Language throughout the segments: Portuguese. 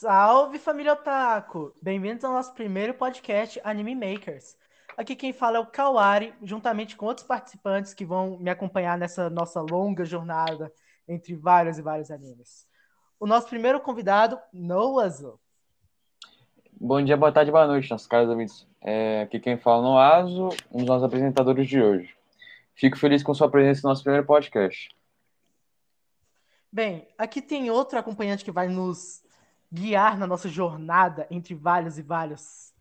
Salve família Otaku! Bem-vindos ao nosso primeiro podcast Anime Makers. Aqui quem fala é o Kawari, juntamente com outros participantes que vão me acompanhar nessa nossa longa jornada entre vários e vários animes. O nosso primeiro convidado, Noazo. Bom dia, boa tarde, boa noite, nossos caros amigos. É, aqui quem fala é o Noazo, um dos nossos apresentadores de hoje. Fico feliz com sua presença no nosso primeiro podcast. Bem, aqui tem outro acompanhante que vai nos guiar na nossa jornada entre vários e vários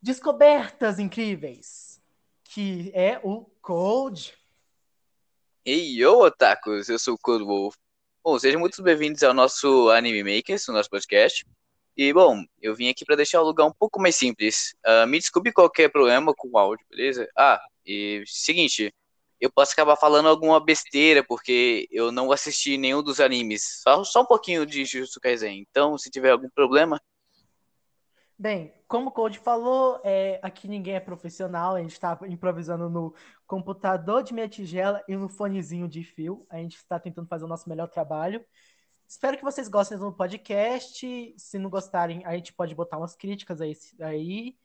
descobertas incríveis, que é o Code. Ei, yo, otakus! Eu sou o Code Wolf. Bom, sejam muito bem-vindos ao nosso Anime Makers, o nosso podcast. E, bom, eu vim aqui para deixar o lugar um pouco mais simples. Uh, me desculpe qualquer problema com o áudio, beleza? Ah, e seguinte, eu posso acabar falando alguma besteira, porque eu não assisti nenhum dos animes. Só, só um pouquinho de Jujutsu Kaisen. Então, se tiver algum problema. Bem, como o Code falou, é, aqui ninguém é profissional, a gente está improvisando no computador de minha tigela e no fonezinho de fio. A gente está tentando fazer o nosso melhor trabalho. Espero que vocês gostem do podcast. Se não gostarem, a gente pode botar umas críticas aí. aí.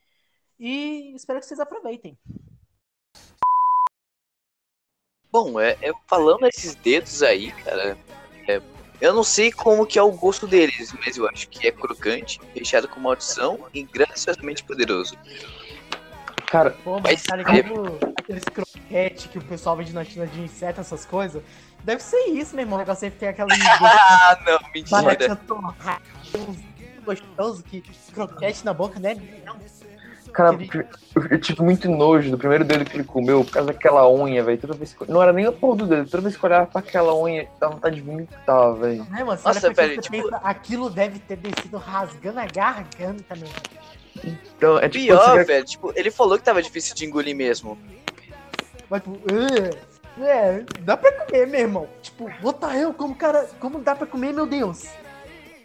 E espero que vocês aproveitem. Bom, é, é, falando esses dedos aí, cara, é, eu não sei como que é o gosto deles, mas eu acho que é crocante, recheado com maldição e graciosamente poderoso. Cara, Pô, mas tá ligado aqueles croquetes que o pessoal vende na China de inseto, essas coisas? Deve ser isso, meu irmão. Negócio sempre tem aquela. ah, não, mentira. gostoso que croquete na boca, né? Cara, eu tive muito nojo do primeiro dedo que ele comeu por causa daquela unha, velho. Toda vez que... Não era nem a porra do dedo, toda vez que eu olhava pra aquela unha, dava vontade de vomitar, velho. É, mano, Nossa, velho, tipo... pensa, aquilo deve ter descido rasgando a garganta, meu. Então, é tipo. Pior, você... velho, tipo, ele falou que tava difícil de engolir mesmo. Mas, tipo, é, é, dá pra comer, meu irmão. Tipo, botar eu como cara. Como dá pra comer, meu Deus?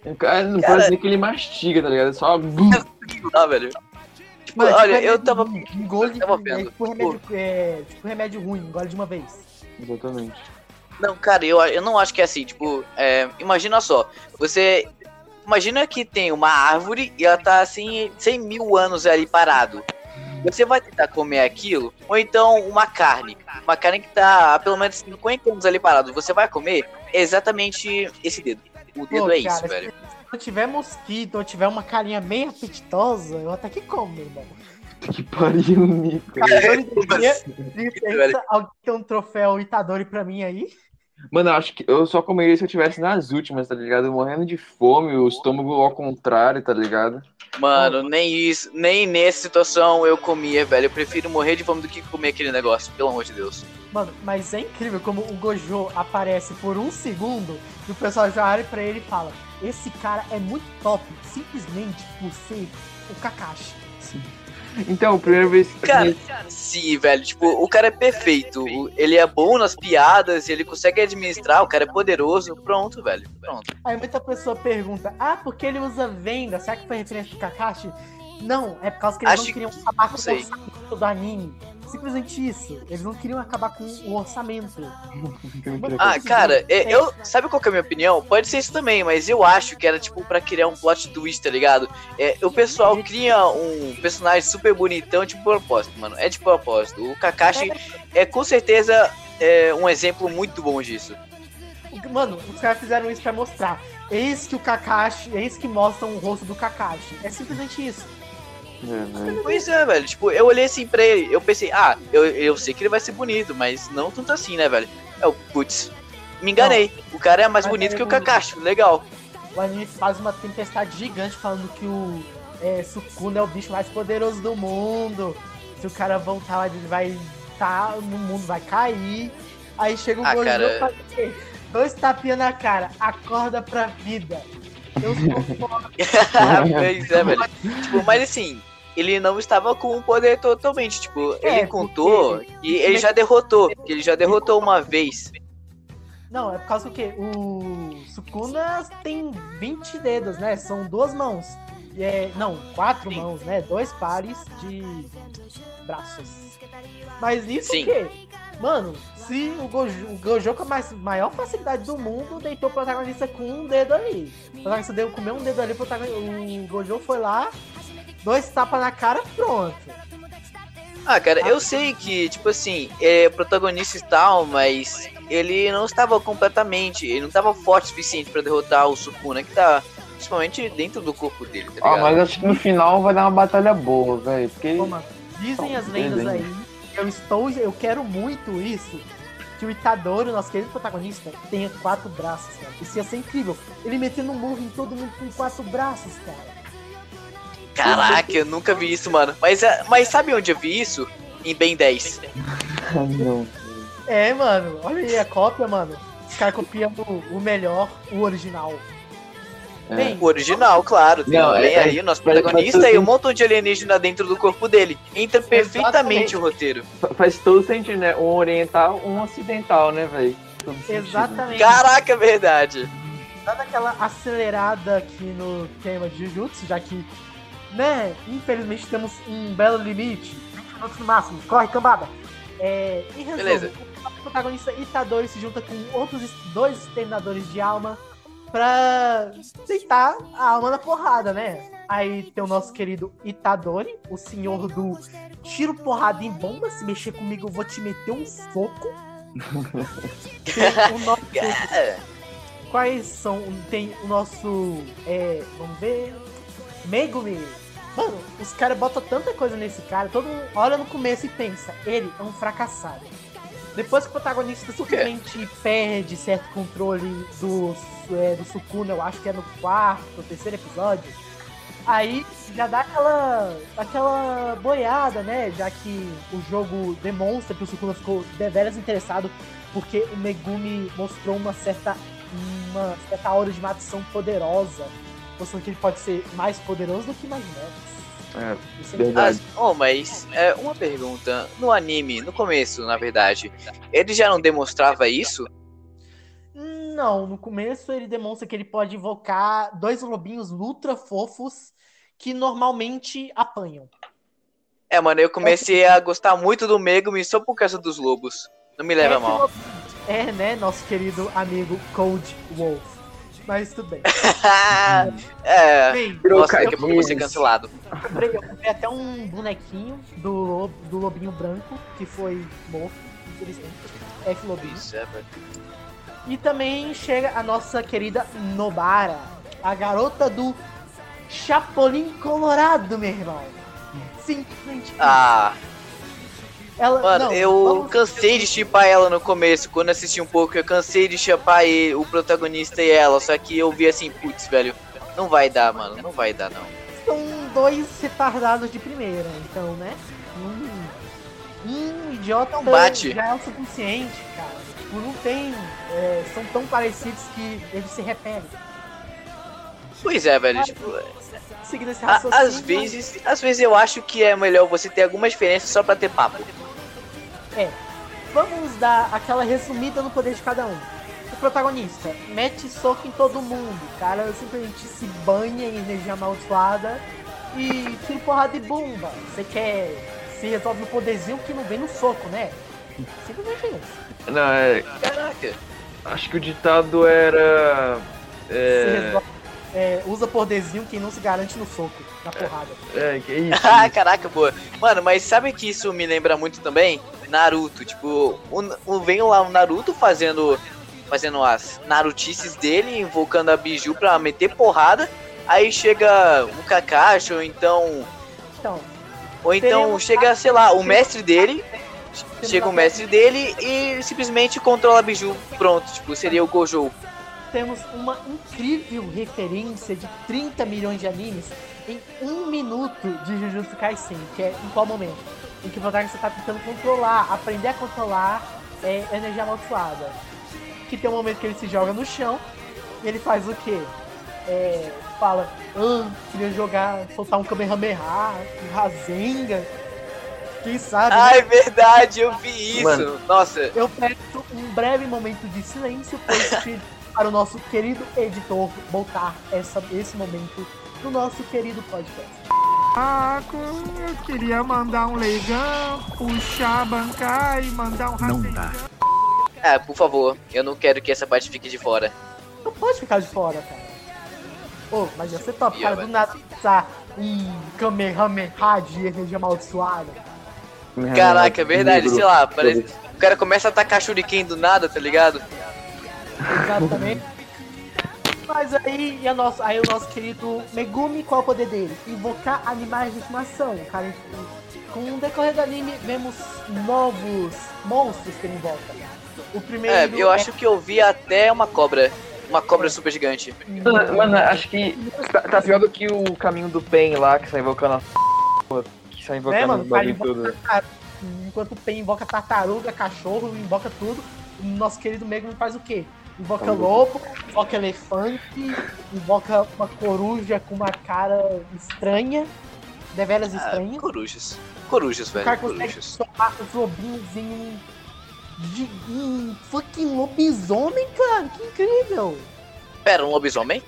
O cara não cara... pode dizer que ele mastiga, tá ligado? É só. Não, velho. Tipo, Mano, olha, tipo, eu tava. Engole, tava vendo. É, tipo, remédio, é, tipo remédio ruim, engole de uma vez. Exatamente. Não, cara, eu, eu não acho que é assim. Tipo, é, imagina só. Você. Imagina que tem uma árvore e ela tá assim, 100 mil anos ali parado. Você vai tentar comer aquilo, ou então uma carne. Uma carne que tá há pelo menos 50 anos ali parado. Você vai comer exatamente esse dedo. O dedo Pô, é cara, isso, velho eu tiver mosquito ou tiver uma carinha meio apetitosa, eu até que como, meu irmão. Que pariu, Nico. alguém tem um troféu Itadori pra mim aí? Mano, eu acho que eu só comeria se eu tivesse nas últimas, tá ligado? Morrendo de fome, o estômago ao contrário, tá ligado? Mano, nem isso, nem nessa situação eu comia, velho. Eu prefiro morrer de fome do que comer aquele negócio, pelo amor de Deus. Mano, mas é incrível como o Gojo aparece por um segundo e o pessoal já olha pra ele e fala: Esse cara é muito top, simplesmente por ser o Kakashi. Sim. Então, primeira vez que. Cara, sim, velho. Tipo, o cara é perfeito. Ele é bom nas piadas, ele consegue administrar, o cara é poderoso. Pronto, velho. Pronto. Aí muita pessoa pergunta: Ah, porque ele usa venda? Será que foi referência do Kakashi? Não, é por causa que eles Acho não queriam acabar com o do anime. Simplesmente isso. Eles não queriam acabar com o orçamento. ah, cara, é, eu. Sabe qual que é a minha opinião? Pode ser isso também, mas eu acho que era tipo pra criar um plot twist, tá ligado? É, o pessoal cria um personagem super bonitão de propósito, mano. É de propósito. O Kakashi é com certeza é, um exemplo muito bom disso. Mano, os caras fizeram isso pra mostrar. Eis que o Kakashi, eis que mostram o rosto do Kakashi. É simplesmente isso. Uhum. Pois é, velho. Tipo, eu olhei assim pra ele, eu pensei, ah, eu, eu sei que ele vai ser bonito, mas não tanto assim, né, velho? É o putz, me enganei. Não, o cara é mais bonito que o Kakashi, legal. O anime faz uma tempestade gigante falando que o é, Sukuna é o bicho mais poderoso do mundo. Se o cara voltar lá, ele vai estar tá, no mundo, vai cair. Aí chega o ah, Gojo cara... dois tapinhas na cara, acorda pra vida. Eu sou foda. pois é, velho. Tipo, mas assim, ele não estava com o poder totalmente. Tipo, é, ele contou porque... e ele já derrotou. Que ele já derrotou uma vez. Não, é por causa que o Sukuna tem 20 dedos, né? São duas mãos. E é, não, quatro Sim. mãos, né? Dois pares de braços. Mas isso Sim. o quê? Mano, se o Gojo, o Gojo com a mais, maior facilidade do mundo deitou o protagonista com um dedo ali. O protagonista deu comer um dedo ali, o, o Gojo foi lá, dois tapas na cara, pronto. Ah, cara, eu sei que, tipo assim, é protagonista e tal, mas ele não estava completamente, ele não estava forte o suficiente para derrotar o Sukuna, que tá principalmente dentro do corpo dele, tá Ah, mas acho que no final vai dar uma batalha boa, velho, porque... Pô, mano, dizem as lendas aí, eu estou, eu quero muito isso, que o Itadori, nosso querido protagonista, tenha quatro braços, cara. Isso ia ser incrível. Ele metendo um murro em todo mundo com quatro braços, cara. Caraca, eu nunca vi isso, mano. Mas, é, mas sabe onde eu vi isso? Em Ben 10. não. É, mano. Olha aí a cópia, mano. Os caras copiando o melhor, o original. É. Bem, o original, claro. Tem não, bem é, aí o nosso protagonista e um montão de alienígena dentro do corpo dele. Entra perfeitamente Exatamente. o roteiro. Faz todo sentido, né? Um oriental, um ocidental, né, velho? Exatamente. Caraca, é verdade. Dando aquela acelerada aqui no tema de Jujutsu, já que né? Infelizmente temos um belo limite. 20 minutos no máximo. Corre, cambada. É, em resumo, Beleza. o protagonista Itadori se junta com outros dois exterminadores de alma pra deitar a alma na porrada, né? Aí tem o nosso querido Itadori, o senhor do tiro porrada em bomba. Se mexer comigo, eu vou te meter um soco. o nosso. Quais são. Tem o nosso. É, vamos ver. Megumi, Mano, os caras botam tanta coisa nesse cara, todo mundo olha no começo e pensa, ele é um fracassado. Depois que o protagonista simplesmente perde certo controle do, é, do Sukuna, eu acho que é no quarto, ou terceiro episódio, aí já dá aquela, aquela boiada, né? Já que o jogo demonstra que o Sukuna ficou deveras interessado porque o Megumi mostrou uma certa, uma certa aura de maldição poderosa mostrando que ele pode ser mais poderoso do que imaginamos. É, verdade. Ah, oh, mas é, uma pergunta. No anime, no começo, na verdade, ele já não demonstrava isso? Não, no começo ele demonstra que ele pode invocar dois lobinhos ultra fofos que normalmente apanham. É, mano, eu comecei a gostar muito do Megumi só por causa dos lobos. Não me leva é, mal. É, né, nosso querido amigo Cold Wolf mas tudo bem. é, bem, nossa, daqui a pouco vou ser cancelado. Eu comprei, eu comprei até um bonequinho do, do lobinho branco, que foi morto, infelizmente. F Lobinho. Isso, é, E também chega a nossa querida Nobara, a garota do Chapolin Colorado, meu irmão. Simplesmente. Ah. Ela, Mano, não, eu vamos... cansei de chipar ela no começo, quando assisti um pouco, eu cansei de chipar o protagonista e ela, só que eu vi assim, putz, velho, não vai dar, mano, não vai dar, não. São dois retardados de primeira, então, né? Um, um idiota não bate. já é o suficiente, cara. Tipo, não tem. É, são tão parecidos que eles se repelem. Pois é, velho, tipo. Seguindo esse raciocínio. Às vezes, às vezes eu acho que é melhor você ter alguma diferença só pra ter papo. É. Vamos dar aquela resumida no poder de cada um. O protagonista mete soco em todo mundo. O cara simplesmente se banha em energia amaldiçoada e tira porrada de bomba. Você quer. Se resolve no poderzinho que não vem no soco, né? Simplesmente isso. Não, é. Caraca. Acho que o ditado era. É... É, usa poderzinho quem não se garante no soco, na porrada. É, que isso. ah, caraca, boa. Mano, mas sabe que isso me lembra muito também? Naruto, tipo, o, o, vem lá o Naruto fazendo fazendo as narutices dele, invocando a Biju pra meter porrada, aí chega o Kakashi, ou então... Então... Ou então chega, sei lá, o mestre dele, chega o mestre dele e simplesmente controla a Biju, pronto, tipo, seria o Gojo. Temos uma incrível referência de 30 milhões de animes em um minuto de Jujutsu Kaisen, que é em qual momento? em que o protagonista está tentando controlar, aprender a controlar é, energia amaldiçoada. Que tem um momento que ele se joga no chão e ele faz o quê? É, fala, ah, queria jogar, soltar um Kamehameha, um Rasenga. Quem sabe? Ah, é verdade, eu vi isso. Mano, Nossa. Eu peço um breve momento de silêncio para o nosso querido editor botar essa, esse momento no nosso querido podcast. Paco, eu queria mandar um leigão, puxar, bancar e mandar um Não dá. Ah, por favor, eu não quero que essa parte fique de fora. Não pode ficar de fora, cara. Pô, mas ia ser top, cara, do nada pensar em Kamehameha de energia amaldiçoada. Caraca, é verdade, sei lá, parece. O cara começa a atacar shuriken do nada, tá ligado? Exatamente. Mas aí, e a nosso, aí o nosso querido Megumi, qual é o poder dele? Invocar animais de estimação. Cara, com o decorrer do anime, vemos novos monstros que ele invoca. O É, primeiro eu acho que eu vi até uma cobra. Uma cobra super gigante. Mano, mano, acho que tá, tá pior do que o caminho do Pen lá, que sai invocando a que sai invocando É, mano, o bagulho invoca tudo. enquanto o Pen invoca tartaruga, cachorro, invoca tudo, o nosso querido Megumi faz o quê? Invoca lobo, invoca elefante, invoca uma coruja com uma cara estranha, deveras Ah, estranha. corujas. Corujas, O velho. cara consegue Corujas. os lobinhos em de- um fucking lobisomem, cara. Que incrível! Pera, um lobisomem?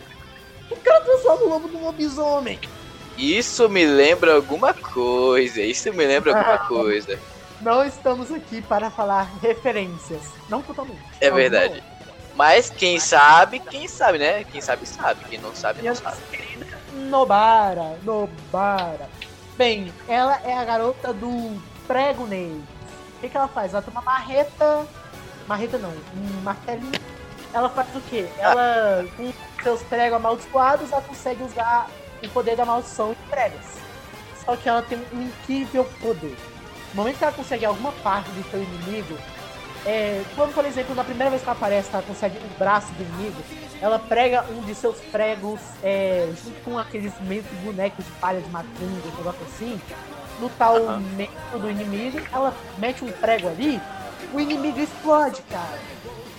O cara transforma o lobo num lobisomem. Isso me lembra alguma coisa. Isso me lembra alguma Ah. coisa. Não estamos aqui para falar referências. Não totalmente. É Não, verdade. Mas quem sabe, quem sabe, né? Quem sabe, sabe. Quem não sabe, não sabe. Nobara. Nobara. Bem, ela é a garota do prego Ney. O que, que ela faz? Ela tem uma marreta. Marreta não, um martelinho. Ela faz o quê? Ela, com seus pregos amaldiçoados, ela consegue usar o poder da maldição em pregos. Só que ela tem um incrível poder. No momento que ela consegue alguma parte do seu inimigo, é, quando, por exemplo, na primeira vez que ela aparece, ela consegue o braço do inimigo, ela prega um de seus pregos é, junto com aqueles meio que bonecos de palha de macumba, um negócio assim, no tal meio do inimigo, ela mete um prego ali, o inimigo explode, cara.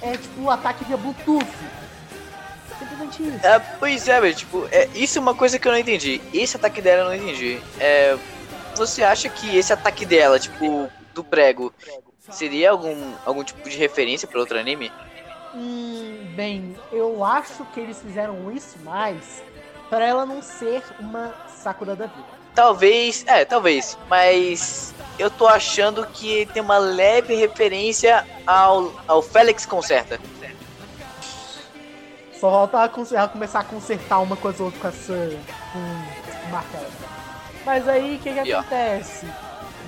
É tipo um ataque via Bluetooth. Simplesmente isso. É, pois é, velho, tipo, é, isso é uma coisa que eu não entendi. Esse ataque dela eu não entendi. É, você acha que esse ataque dela, tipo, do prego, seria algum, algum tipo de referência pra outro anime? Hum, bem, eu acho que eles fizeram isso mais para ela não ser uma Sakura da vida. Talvez, é, talvez, mas eu tô achando que tem uma leve referência ao, ao Félix Concerta. Só falta ela começar a consertar uma coisa ou outra com essa com martelo. Mas aí o que, que acontece?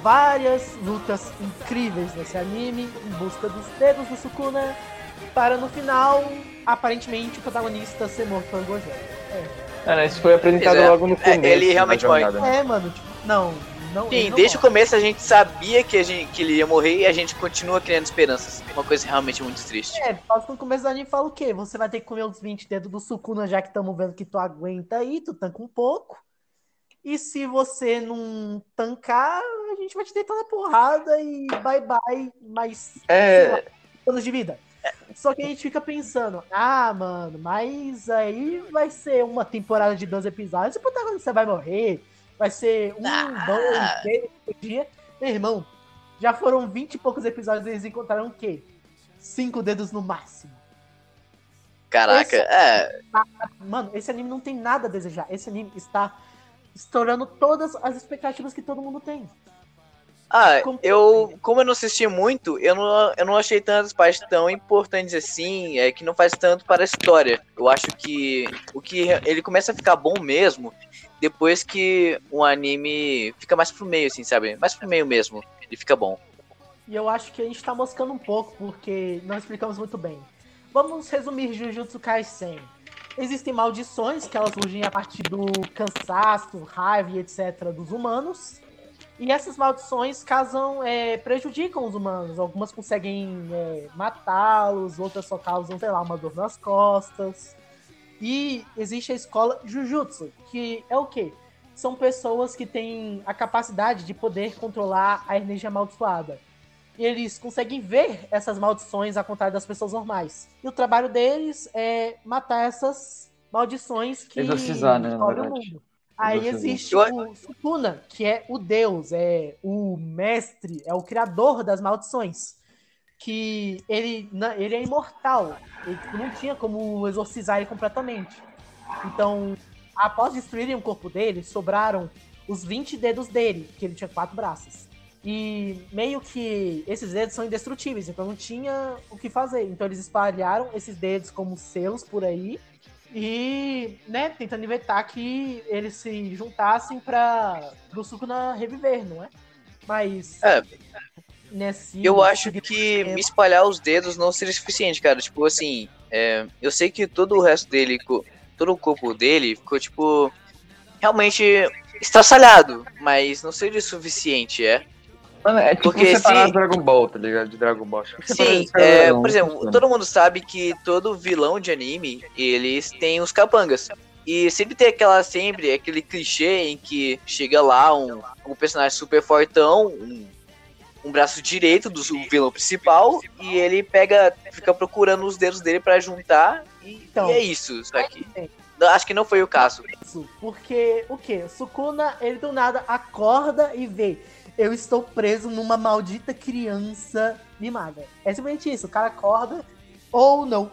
Várias lutas incríveis nesse anime em busca dos dedos do Sukuna para no final, aparentemente, o protagonista ser morto pelo Gojo. Cara, isso foi apresentado é. logo no É, começo. ele realmente morre. né? É, mano, tipo, não, não. Sim, não desde o morre. começo a gente sabia que, a gente, que ele ia morrer e a gente continua criando esperanças. Uma coisa realmente muito triste. É, no começo do anime fala o quê? Você vai ter que comer os 20 dedos do Sukuna, já que estamos vendo que tu aguenta aí, tu tanca um pouco. E se você não tancar, a gente vai te deitar na porrada e bye bye, mais É, anos de vida. Só que a gente fica pensando, ah, mano, mas aí vai ser uma temporada de 12 episódios, o protagonista vai morrer, vai ser um, Ah. dois, três por dia. Meu irmão, já foram 20 e poucos episódios e eles encontraram o quê? Cinco dedos no máximo. Caraca, Esse- é. Mano, esse anime não tem nada a desejar. Esse anime está estourando todas as expectativas que todo mundo tem. Ah, Como- eu. Como eu não assisti muito, eu não, eu não achei tantas partes tão importantes assim, é que não faz tanto para a história. Eu acho que o que ele começa a ficar bom mesmo depois que o anime fica mais pro meio, assim, sabe? Mais pro meio mesmo. Ele fica bom. E eu acho que a gente tá moscando um pouco, porque não explicamos muito bem. Vamos resumir Jujutsu Kaisen. Existem maldições que elas surgem a partir do cansaço, raiva e etc. dos humanos. E essas maldições causam, é, prejudicam os humanos. Algumas conseguem é, matá-los, outras só causam, sei lá, uma dor nas costas. E existe a escola Jujutsu, que é o quê? São pessoas que têm a capacidade de poder controlar a energia amaldiçoada. E eles conseguem ver essas maldições ao contrário das pessoas normais. E o trabalho deles é matar essas maldições que Exorcizar, né, o mundo. Aí existe o Sukuna, que é o deus, é o mestre, é o criador das maldições. Que ele, ele é imortal. Ele tipo, não tinha como exorcizar ele completamente. Então, após destruírem o corpo dele, sobraram os 20 dedos dele, que ele tinha quatro braços. E meio que esses dedos são indestrutíveis, então não tinha o que fazer. Então eles espalharam esses dedos como selos por aí e, né, tentando inventar que eles se juntassem para o Sukuna reviver, não é? Mas É, nesse eu acho nesse que tempo- me espalhar os dedos não seria suficiente, cara. Tipo assim, é, eu sei que todo o resto dele, todo o corpo dele ficou, tipo, realmente estraçalhado, mas não seria suficiente, é? Mano, é tipo Porque separar se- Dragon Ball, tá ligado? De Dragon Ball. Acho que separar Sim, é, não, por exemplo, funciona. todo mundo sabe que todo vilão de anime, eles têm os capangas. E sempre tem aquela, sempre, aquele clichê em que chega lá um, um personagem super fortão, um, um braço direito do vilão principal, e ele pega, fica procurando os dedos dele pra juntar, e, Então. e é isso, só que... É. Não, Acho que não foi o caso. isso, porque o que? Sukuna, ele do nada acorda e vê. Eu estou preso numa maldita criança mimada. É simplesmente isso. O cara acorda ou não.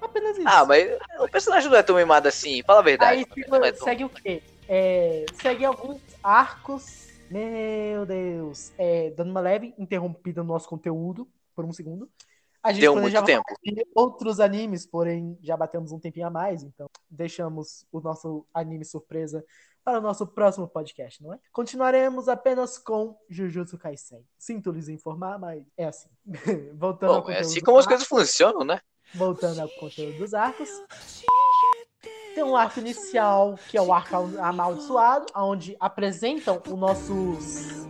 Apenas isso. Ah, mas o personagem não é tão mimado assim, fala a verdade. Aí tipo, Não é tão- segue o quê? É, segue alguns arcos. Meu Deus. É, dando uma leve interrompida no nosso conteúdo por um segundo. A gente Deu muito tempo. outros animes, porém já batemos um tempinho a mais, então deixamos o nosso anime surpresa para o nosso próximo podcast, não é? Continuaremos apenas com Jujutsu Kaisen. Sinto lhes informar, mas é assim. Voltando ao Bom, é conteúdo assim do como as coisas funcionam, né? Voltando ao conteúdo dos arcos. Tem um arco inicial, que é o arco amaldiçoado, onde apresentam os nossos.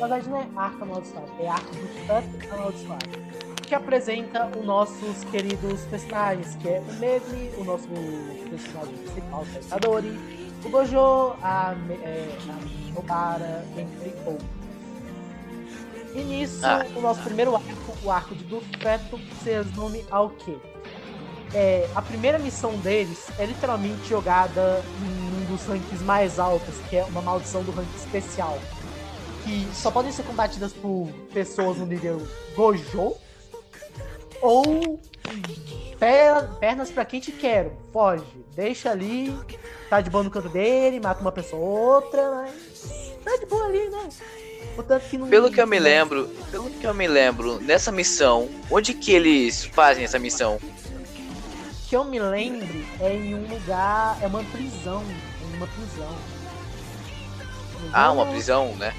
Na verdade, não é arco amaldiçoado, é arco do tanto amaldiçoado. Que apresenta os nossos queridos personagens, que é o Mesmi, o nosso personagem principal, é o Itadori, o Gojo, a, é, a Nobara, entre outros. E nisso, Ah. o nosso primeiro arco, o arco de do feto, se resume ao quê? É, a primeira missão deles é literalmente jogada em um dos rankings mais altos, que é uma maldição do ranking especial. Que só podem ser combatidas por pessoas no nível Gojo ou per- pernas pra quem te quero. Foge, deixa ali, tá de boa no canto dele, mata uma pessoa ou outra, mas tá de boa ali, né? Que não. Pelo que eu me lembro, pelo que eu me lembro, nessa missão, onde que eles fazem essa missão? que eu me lembre é em um lugar, é uma prisão, uma prisão. Ah, uma prisão, né?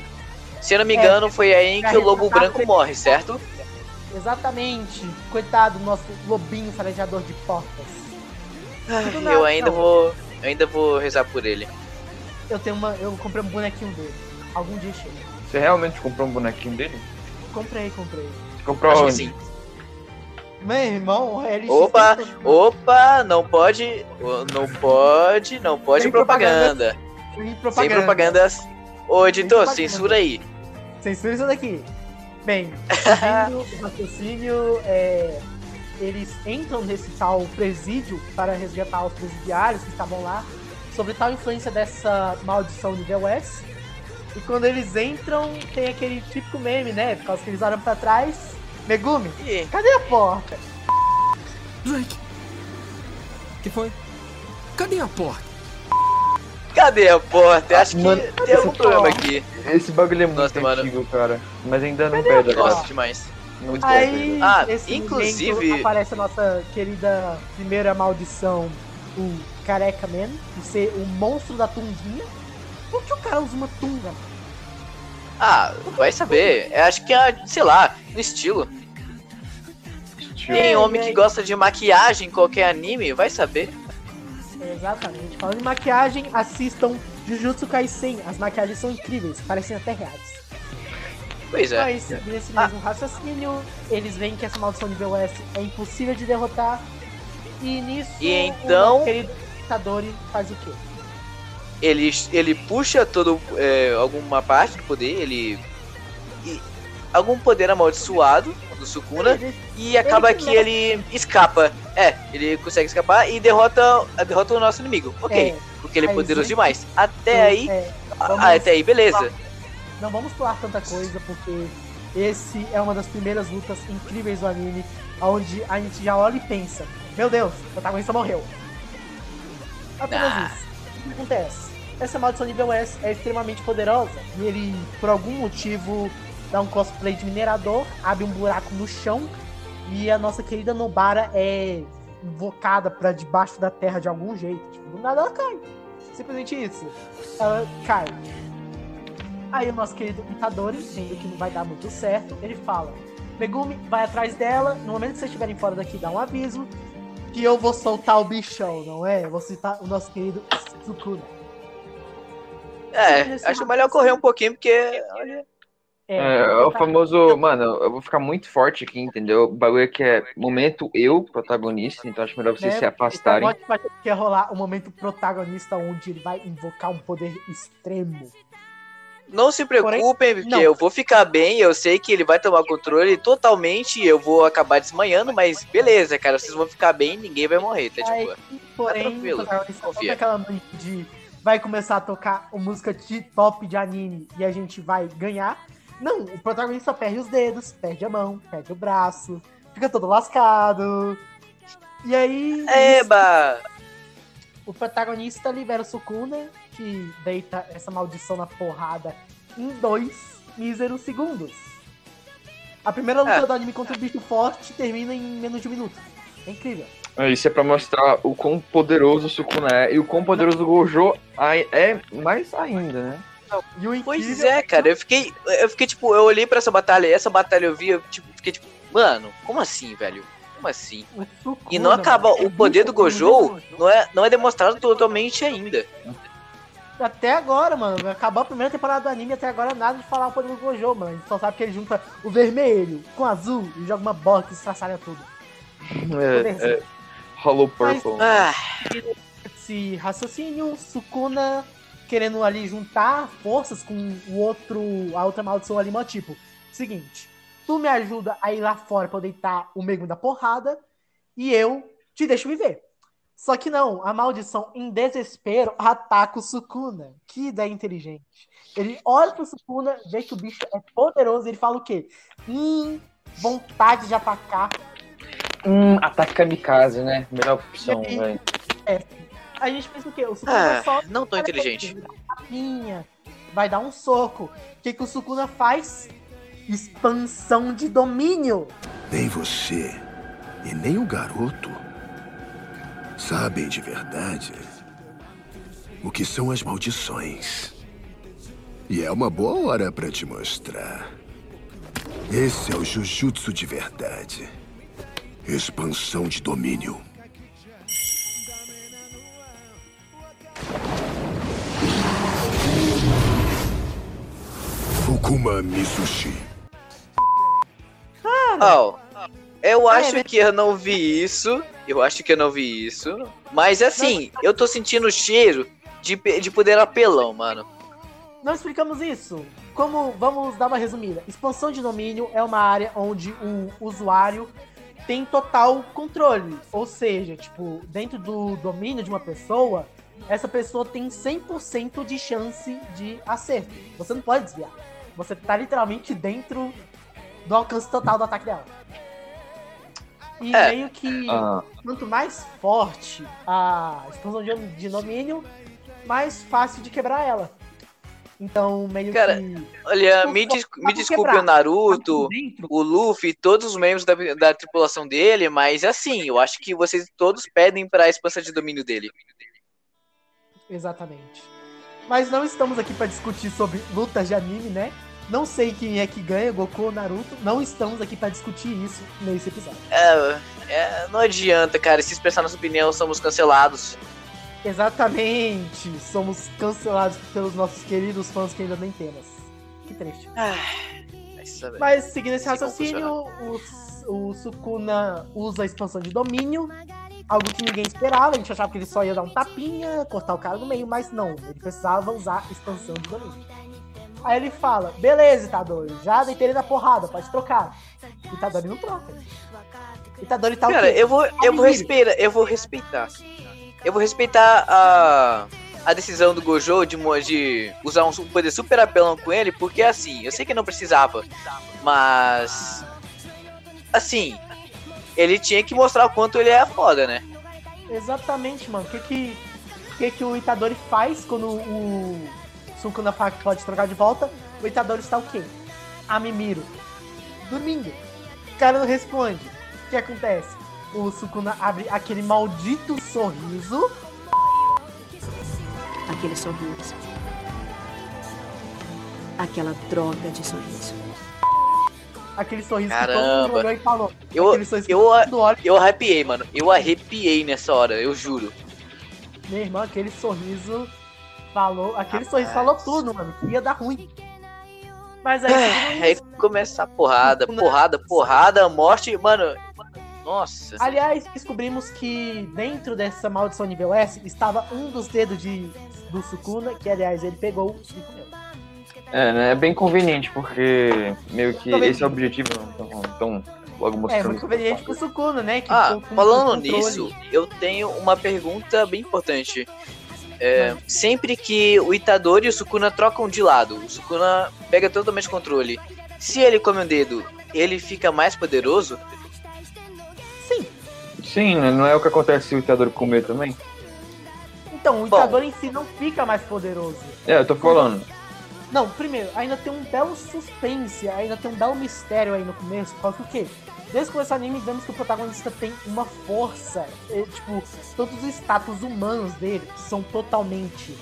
Se eu não me engano, foi aí que o Lobo Branco morre, certo? Exatamente. Coitado do nosso lobinho farejador de portas. Nada, Eu ainda não. vou, eu ainda vou rezar por ele. Eu tenho uma, eu comprei um bonequinho dele. Algum dia chega. Você realmente comprou um bonequinho dele? Comprei, comprei. Você comprou Acho que onde? sim. Meu irmão, ele Opa, opa, não pode, não pode, não pode Sem propaganda. Sem Sem propagandas. Ô, editor, propaganda. censura aí. Censura isso daqui. Bem, o raciocínio, é, eles entram nesse tal presídio para resgatar os presidiários que estavam lá sobre tal influência dessa maldição nível S. E quando eles entram, tem aquele típico meme, né? Por causa que eles olham pra trás. Megumi, Ih, cadê a porta? Drake. Que foi? Cadê a porta? Cadê a porta? Acho que Mano, tem algum esse problema aqui. Esse bagulho é muito Nossa, mano. antigo, cara. Mas ainda não Cadê perde agora. Gosto demais. Muito Aí, bom. Ah, inclusive- aparece a nossa querida primeira maldição, o Careca Man, de ser o monstro da tunguinha. Por que o cara usa uma tunga? Ah, vai saber. Eu acho que é, sei lá, no estilo. Tem É, homem que gosta de maquiagem em qualquer anime, vai saber. Exatamente. Falando em maquiagem, assistam Jujutsu Kaisen. As maquiagens são incríveis, parecem até reais. Pois é. Mas, nesse mesmo raciocínio, eles veem que essa maldição nível S é impossível de derrotar. E nisso, E então- o querido Itadori faz o quê? Ele, ele puxa todo é, alguma parte do poder, ele. e- algum poder amaldiçoado do Sukuna e acaba que ele escapa. É, ele consegue escapar e derrota, derrota o nosso inimigo. Ok, é, porque ele é aí poderoso sim. demais. Até aí. é, vamos- Ah, até aí, beleza. Não vamos pular tanta coisa, porque esse é uma das primeiras lutas incríveis do anime, onde a gente já olha e pensa, meu Deus, o protagonista morreu. Apenas Ah. isso. O que acontece? essa maldição nível S é extremamente poderosa. E ele, por algum motivo, dá um cosplay de minerador, abre um buraco no chão e a nossa querida Nobara é invocada pra debaixo da terra de algum jeito. Tipo, do nada ela cai. Simplesmente isso. Ela cai. Aí o nosso querido Itadori, vendo que não vai dar muito certo, ele fala: Megumi, vai atrás dela. No momento que vocês estiverem fora daqui, dá um aviso. Que eu vou soltar o bichão, não é? Eu vou citar o nosso querido Sukuna. É, acho melhor correr um pouquinho, porque. Olha. É, é o famoso, mano, eu vou ficar muito forte aqui, entendeu? O bagulho é que é momento eu, protagonista, então acho melhor vocês né? se afastarem. Então, pode que rolar o momento protagonista onde ele vai invocar um poder extremo. Não se preocupem, Porém, porque não. eu vou ficar bem, eu sei que ele vai tomar controle totalmente, eu vou acabar desmanhando, mas beleza, cara, vocês vão ficar bem, ninguém vai morrer, tá Aí, tipo. porém, tranquilo, o protagonista confia. aquela noite de vai começar a tocar uma música de top de anime e a gente vai ganhar. Não, o protagonista perde os dedos, perde a mão, perde o braço, fica todo lascado. E aí, Eba! o protagonista libera o Sukuna, que deita essa maldição na porrada em dois míseros segundos. A primeira luta É. do anime contra o bicho forte termina em menos de um minuto. É incrível. Isso é pra mostrar o quão poderoso o Sukuna é e o quão poderoso o Gojo é mais ainda, né? E o Pois incrível é, cara, eu fiquei. Eu fiquei, tipo, eu olhei pra essa batalha, e essa batalha eu vi, eu tipo, fiquei tipo, mano, como assim, velho? Como assim? o E não acaba. mano, é O poder do muito Gojo não é, não é demonstrado totalmente ainda. Até agora, mano. Acabou a primeira temporada do anime, até agora nada de falar o poder do Gojo, mano. A gente só sabe que ele junta o vermelho com o azul e joga uma bola que estraçalha tudo. É, é Hollow Purple. Ah, Esse raciocínio, Sukuna querendo ali juntar forças com o outro, a outra maldição ali, mó tipo, seguinte, tu me ajuda a ir lá fora pra eu deitar o Megumi da porrada e eu te deixo viver. Só que não, a maldição em desespero ataca o Sukuna. Que ideia inteligente. Ele olha pro Sukuna, vê que o bicho é poderoso e ele fala o quê? Hum, vontade de atacar. Hum, ataque kamikaze, né? Melhor opção, velho. Aí a gente pensa o quê? O Sukuna ah, só não tão inteligente. Vai dar uma tapinha, vai dar um soco. O que, que o Sukuna faz? Expansão de domínio. Nem você e nem o garoto sabem de verdade o que são as maldições. E é uma boa hora para te mostrar. Esse é o Jujutsu de verdade. Expansão de domínio. Fukuma Mizushi. Ó, eu acho né? que eu não vi isso. Eu acho que eu não vi isso. Mas assim, eu tô sentindo o cheiro de, de poder apelão, mano. Não explicamos isso. Como vamos dar uma resumida. Expansão de domínio é uma área onde o usuário tem total controle. Ou seja, tipo, dentro do domínio de uma pessoa, essa pessoa tem 100% de chance de acerto. Você não pode desviar. Você tá literalmente dentro do alcance total do ataque dela. E É. meio que Ah, quanto mais forte a expansão de, domínio, mais fácil de quebrar ela. Então, meio Cara, que. Olha, Tipo, me, des- me desculpe o Naruto, o Luffy, todos os membros da, da tripulação dele, mas assim, eu acho que vocês todos pedem pra expansão de domínio dele. Exatamente. Mas não estamos aqui para discutir sobre lutas de anime, né? Não sei quem é que ganha, Goku ou Naruto. Não estamos aqui para discutir isso nesse episódio. É, é, não adianta, cara, se expressar nossa opinião, somos cancelados. Exatamente. Somos cancelados pelos nossos queridos fãs que ainda nem temos. Que triste. Ah, essa- Mas seguindo esse como raciocínio, o, o Sukuna usa a expansão de domínio, algo que ninguém esperava. A gente achava que ele só ia dar um tapinha, cortar o cara no meio, mas não, ele precisava usar a expansão de domínio. Aí ele fala: beleza, Itadori, já deitei ele na porrada, pode trocar. Itadori não troca. Itadori tá Cara, eu vou, eu vou respeitar, eu vou respeitar. Eu vou respeitar a, a decisão do Gojo de, de usar um poder super apelão com ele, porque assim, eu sei que não precisava, mas assim, ele tinha que mostrar o quanto ele é foda, né? Exatamente, mano. O que que que, que o Itadori faz quando o Sukuna fala que pode trocar de volta? O Itadori está o quê? A Mimiro. Dormindo. O cara não responde. O que acontece? O Sukuna abre aquele maldito sorriso. Aquele sorriso. Aquela droga de sorriso. Aquele sorriso que Caramba. todo mundo olhou e falou. Eu, que eu, eu arrepiei, mano. Eu arrepiei nessa hora, eu juro. Meu irmão, aquele sorriso falou. Aquele Rapaz. sorriso falou tudo, mano. Que ia dar ruim. Mas aí, tudo Aí começa a porrada, porrada, porrada, morte, mano. Nossa. Aliás, descobrimos que dentro dessa maldição nível S estava um dos dedos de, do Sukuna, que aliás ele pegou e comeu. É, né? É bem conveniente, porque meio que esse é o objetivo. Então, então logo É mostrando. muito conveniente pro Sukuna, né? Que Ah, falando nisso, eu tenho uma pergunta bem importante. É, sempre que o Itadori e o Sukuna trocam de lado, o Sukuna pega totalmente o controle. Se ele come um dedo, ele fica mais poderoso? Sim. Sim, né? Não é o que acontece se o Itadori comer também? Então, o Bom. Itadori em si não fica mais poderoso. É, eu tô falando. Não, primeiro, ainda tem um belo suspense, ainda tem um belo mistério aí no começo, por causa do quê? Desde o começo do anime, vemos que o protagonista tem uma força. é, tipo, todos os status humanos dele são totalmente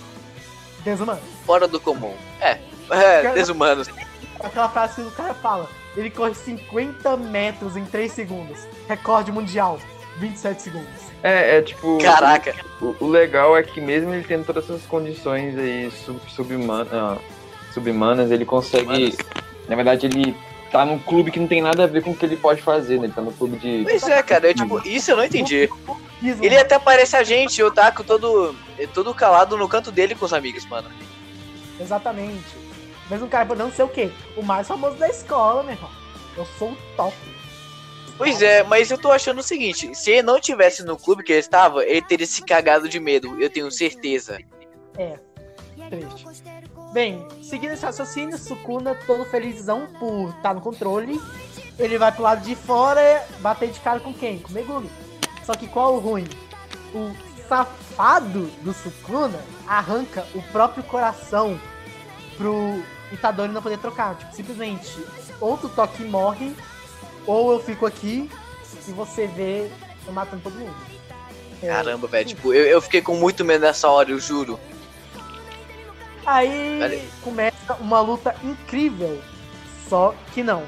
desumanos. Fora do comum. É, é desumanos. Aquela frase que o cara fala, ele corre 50 metros em 3 segundos. Recorde mundial, 27 segundos. É, é tipo. Caraca. O, o legal é que mesmo ele tendo todas essas condições aí sub, subhumanas, ele consegue. Na verdade, ele tá num clube que não tem nada a ver com o que ele pode fazer, né? Ele tá no clube de. Pois é, cara, eu, tipo, isso eu não entendi. Ele até parece a gente, o Taco todo, todo calado no canto dele com os amigos, mano. Exatamente. Mesmo um cara podendo ser o quê? O mais famoso da escola, meu irmão. Eu sou o top. Pois é, mas eu tô achando o seguinte, se ele não tivesse no clube que ele estava, ele teria se cagado de medo, eu tenho certeza. É. Triste. Bem, seguindo esse raciocínio, Sukuna, todo felizão por estar no controle, ele vai pro lado de fora bater de cara com quem? Com o Megumi. Só que qual o ruim? O safado do Sukuna arranca o próprio coração pro Itadori não poder trocar. Tipo, simplesmente, ou tu toca e morre, ou eu fico aqui e você vê eu matando todo mundo. É, Caramba, velho, tipo, eu, eu fiquei com muito medo nessa hora, eu juro. Aí Peraí. começa uma luta incrível. Só que não.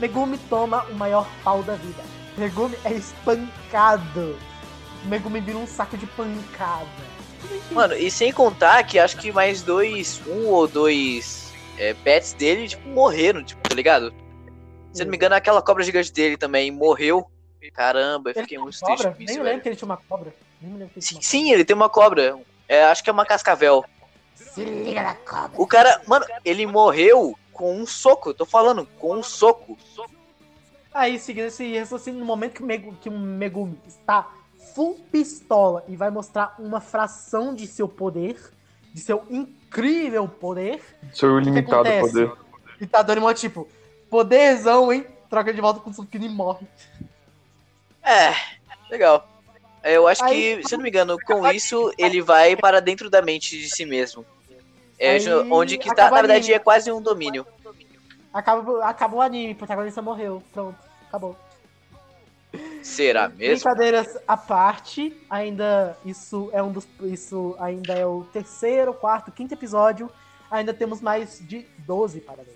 Megumi toma o maior pau da vida. Megumi é espancado. Megumi vira um saco de pancada. Mano, e sem contar que acho que mais dois, um ou dois é, pets dele, tipo, morreram, tipo, tá ligado? Se eu não me engano, aquela cobra gigante dele também morreu. Caramba, eu fiquei muito uma triste cobra? com Nem isso, lembro velho. que ele tinha uma cobra. Sim, tinha sim, ele tem uma cobra. É, acho que é uma cascavel. Se liga na cobra. O cara, mano, ele morreu com um soco, eu tô falando, com um soco. Aí, seguindo esse raciocínio, no momento que o, Megu- que o Megumi está full pistola e vai mostrar uma fração de seu poder, de seu incrível poder, Seu ilimitado poder. E tá dando uma tipo, poderzão, hein? Troca de volta com o Sukuna e morre. É, legal. É, Eu acho Aí- que, se eu não me engano, com isso ele vai para dentro da mente de si mesmo. É, Aí onde que tá, na verdade, é quase um domínio. Acaba, acabou o anime, o protagonista morreu. Pronto, acabou. Será mesmo? Brincadeiras à parte, ainda isso é um dos. Isso ainda é o terceiro, quarto, quinto episódio. Ainda temos mais de 12 para ver.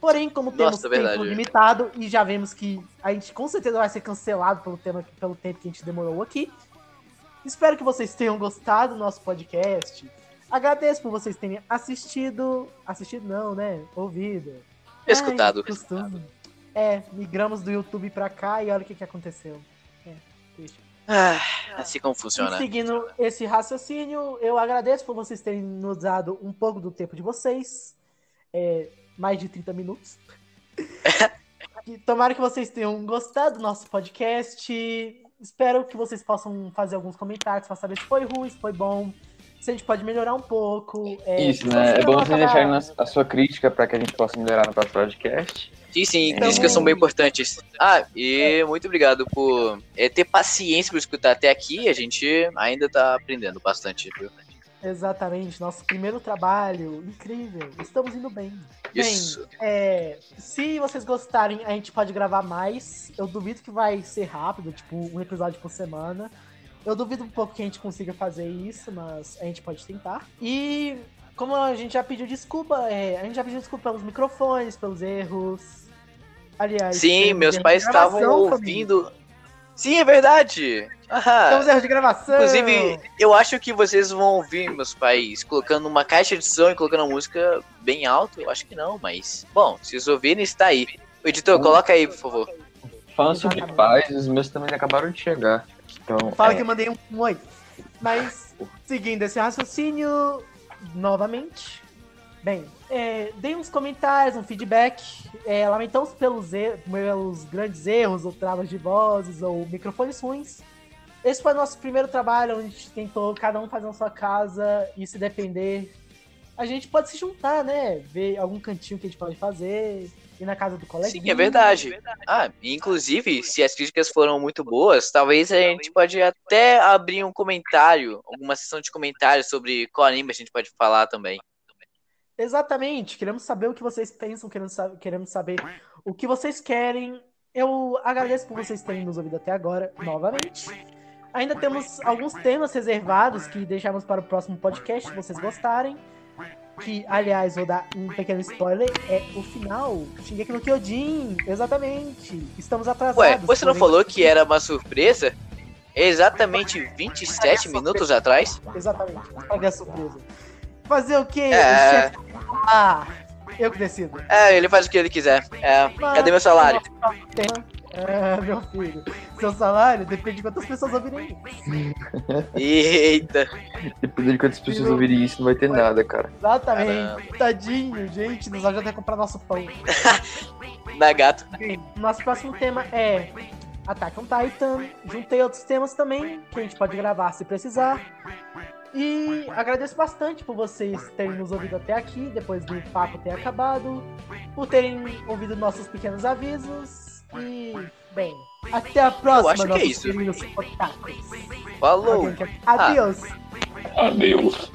Porém, como temos Nossa, tempo verdade. limitado e já vemos que a gente com certeza vai ser cancelado pelo, tema, pelo tempo que a gente demorou aqui. Espero que vocês tenham gostado do nosso podcast. Agradeço por vocês terem assistido. Assistido não, né? Ouvido. Escutado. Ai, costume. É, migramos do YouTube pra cá e olha o que, que aconteceu. É, triste. Ah, assim como E funciona. seguindo esse raciocínio, eu agradeço por vocês terem nos dado um pouco do tempo de vocês. É, mais de 30 minutos. E Tomara que vocês tenham gostado do nosso podcast. Espero que vocês possam fazer alguns comentários para saber se foi ruim, se foi bom. se a gente pode melhorar um pouco. É, Isso, né? É bom vocês deixarem a sua crítica pra que a gente possa melhorar no próximo podcast. Sim, sim, Então- críticas são bem importantes. Ah, e muito obrigado por é, ter paciência por escutar até aqui. A gente ainda tá aprendendo bastante, viu? Exatamente, nosso primeiro trabalho, incrível, estamos indo bem. Isso. Bem, é, se vocês gostarem, a gente pode gravar mais. Eu duvido que vai ser rápido, tipo, um episódio por semana. Eu duvido um pouco que a gente consiga fazer isso, mas a gente pode tentar. E como a gente já pediu desculpa, é, a gente já pediu desculpa pelos microfones, pelos erros. Aliás, Sim, meus pais estavam gravação, família. Sim, é verdade. Aham. Temos erros de gravação. Inclusive, eu acho que vocês vão ouvir meus pais colocando uma caixa de som e colocando uma música bem alto. Eu acho que não, mas. Bom, se vocês ouvirem, está aí. O editor, coloca aí, por favor. Falando sobre pais, os meus também acabaram de chegar. Então, Fala é, que eu mandei um oi. Mas, seguindo esse raciocínio, novamente. Bem, é, deem uns comentários, um feedback. É, lamentamos pelos, pelos grandes erros, ou travas de vozes, ou microfones ruins. Esse foi nosso primeiro trabalho, onde a gente tentou cada um fazer na sua casa e se depender. A gente pode se juntar, né? Ver algum cantinho que a gente pode fazer, ir na casa do colega. Sim, é verdade. Ah, inclusive, se as críticas foram muito boas, talvez a gente pode até abrir um comentário, alguma sessão de comentários sobre qual anime a gente pode falar também. Exatamente, queremos saber o que vocês pensam, queremos, sa- queremos saber o que vocês querem. Eu agradeço por vocês terem nos ouvido até agora, novamente. Ainda temos alguns temas reservados que deixamos para o próximo podcast, se vocês gostarem. Que, aliás, vou dar um pequeno spoiler, é o final. Shingeki no Kyojin, exatamente. Estamos atrasados. Ué, você não falou que era uma surpresa? Exatamente 27 minutos atrás? Exatamente, pague a surpresa. Fazer o quê? É. O chefe- Ah, eu que decido. É, ele faz o que ele quiser. É, cadê meu salário? É, meu filho. Seu salário depende de quantas pessoas ouvirem. Eita. dependendo de quantas pessoas ouvirem isso, não vai ter nada, cara. Exatamente. Tadinho, gente. Nos ajuda a comprar nosso pão. Na gato. Bem, nosso próximo tema é Attack on Titan. Juntei outros temas também que a gente pode gravar se precisar. E agradeço bastante por vocês terem nos ouvido até aqui, depois do papo ter acabado, por terem ouvido nossos pequenos avisos. E, bem, até a próxima, acho que é nossos isso. queridos otakus. Falou. Quer- Adeus. Adeus.